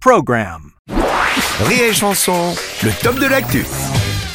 PROGRAM. Rire et chanson, le top de l'actu.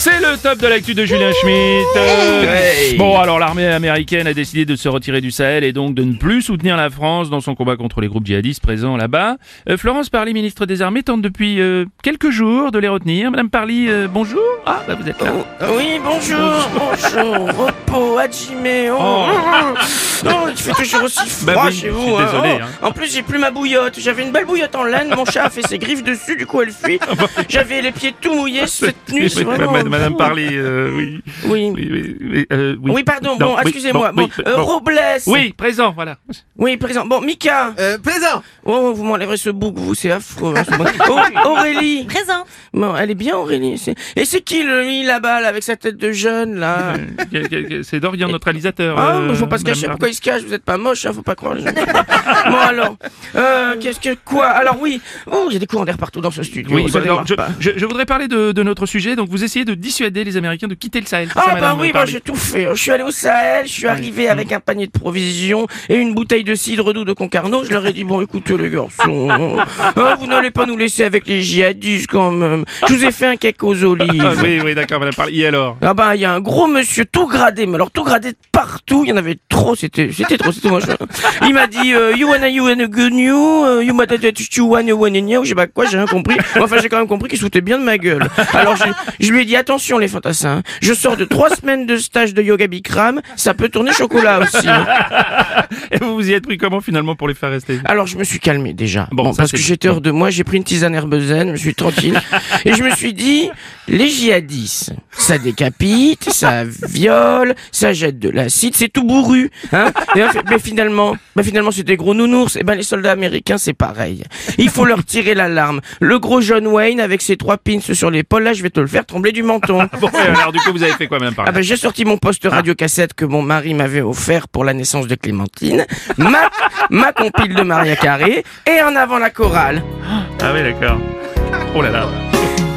C'est le top de l'actu de Julien Schmitt. Bon, alors l'armée américaine a décidé de se retirer du Sahel et donc de ne plus soutenir la France dans son combat contre les groupes djihadistes présents là-bas. Euh, Florence Parly, ministre des Armées, tente depuis euh, quelques jours de les retenir. Madame Parly, euh, bonjour. Ah, bah vous êtes là. Oui, bonjour, bonjour, repos, Hajime, oh, Oh. oh, il fait toujours aussi froid Bah oui, chez je vous. suis hein, désolé, oh. hein. En plus, j'ai plus ma bouillotte, j'avais une belle bouillotte en laine, mon chat a fait ses griffes dessus, du coup elle fuit. J'avais les pieds tout mouillés cette nuit, c'est vraiment... Madame Parly, euh, oui. Oui. Oui, oui, oui, euh, oui. Oui, pardon, Non, bon, oui, excusez-moi. Bon, oui, euh, bon. Robles. Oui, présent, voilà. Oui, présent. Bon, Mika. Euh, plaisant. Oh, vous m'enlèverez ce bouc, vous, c'est affreux. hein, ce bouc. Oh, Aurélie. Présent. Bon, elle est bien, Aurélie. c'est- Et c'est qui, le, lui, là-bas, là, avec sa tête de jeune, là C'est Dorian, notre réalisateur. Ah, euh, mais faut pas se Madame cacher. Parly. Pourquoi il se cache Vous êtes pas moche, hein, faut pas croire. bon alors, euh, qu'est-ce que quoi Alors oui, oh, il y a des courants d'air partout dans ce studio. Oui, ça bah, je, pas. je- je voudrais parler de, de notre sujet. Donc, vous essayez de dissuader les Américains de quitter le Sahel. c'est ça, Ah bah oui, moi j'ai tout fait. Je suis allé au Sahel, je suis arrivé avec un panier de provisions et une bouteille de cidre doux de Concarneau. Je leur ai dit bon, écoutez les garçons, hein, vous n'allez pas nous laisser avec les djihadistes quand même. Je vous ai fait un cake aux olives. Ah, oui, oui, d'accord, Madame Parly. Et alors Ah bah il y a un gros monsieur tout gradé, mais alors tout gradé de partout, il y en avait trop, c'était c'était trop, c'était moche. Il m'a dit euh, you wanna you wanna good new, euh, you wanna you wanna wanna new, je sais pas quoi, j'ai rien compris. Enfin j'ai quand même compris qu'il se foutait bien de ma gueule. Alors je, je lui ai dit attention les fantassins, je sors de trois semaines de stage de yoga Bikram, ça peut tourner chocolat aussi. Et vous vous y êtes pris comment finalement pour les faire rester? Alors je me suis calmé déjà. Bon, parce que j'étais hors de moi, j'ai pris une tisane herbezène, je me suis tranquille. et je me suis dit, les djihadistes, ça décapite, ça viole, ça jette de l'acide, c'est tout bourru. Hein et mais finalement, bah finalement c'est des gros nounours. Et ben les soldats américains c'est pareil. Il faut leur tirer l'alarme. Le gros John Wayne avec ses trois pins sur l'épaule, là je vais te le faire trembler du menton. Bon, et alors du coup, vous avez fait quoi, Madame Parly Ah ben j'ai sorti mon poste radio cassette que mon mari m'avait offert pour la naissance de Clémentine, ma, ma compile de Maria Carré et en avant la chorale. Ah oui, d'accord. Oh là là.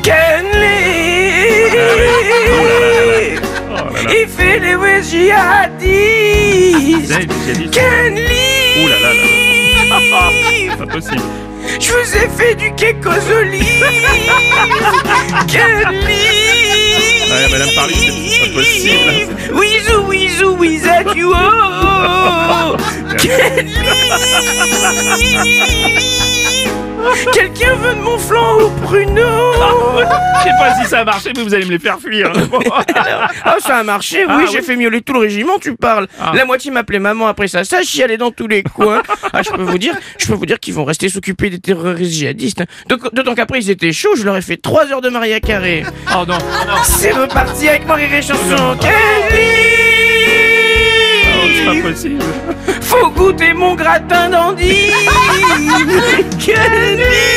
Kenley, il fait les dit, j'ai dit. Kenley, Oh là là pas possible. je vous ai fait du cake aux olives. Kenley. Ouais, Madame Parly, c'est pas possible. Wizou, wizard, you oh. Kelly Quelqu'un veut de mon flanc au pruneau Je sais pas si ça a marché, mais vous allez me les faire fuir. Ah, ça a marché, oui, Ah, j'ai fait miauler tout le régiment, tu parles. Ah. La moitié m'appelait maman après ça, ça chialait dans tous les coins. Ah, je peux vous dire, je peux vous dire qu'ils vont rester s'occuper des terroristes djihadistes. D'autant qu'après ils étaient chauds, je leur ai fait 3 heures de Maria Carré. Oh non. C'est reparti avec mon rire et chanson. Oh, c'est pas possible. Faut goûter mon gratin d'Andy Kelly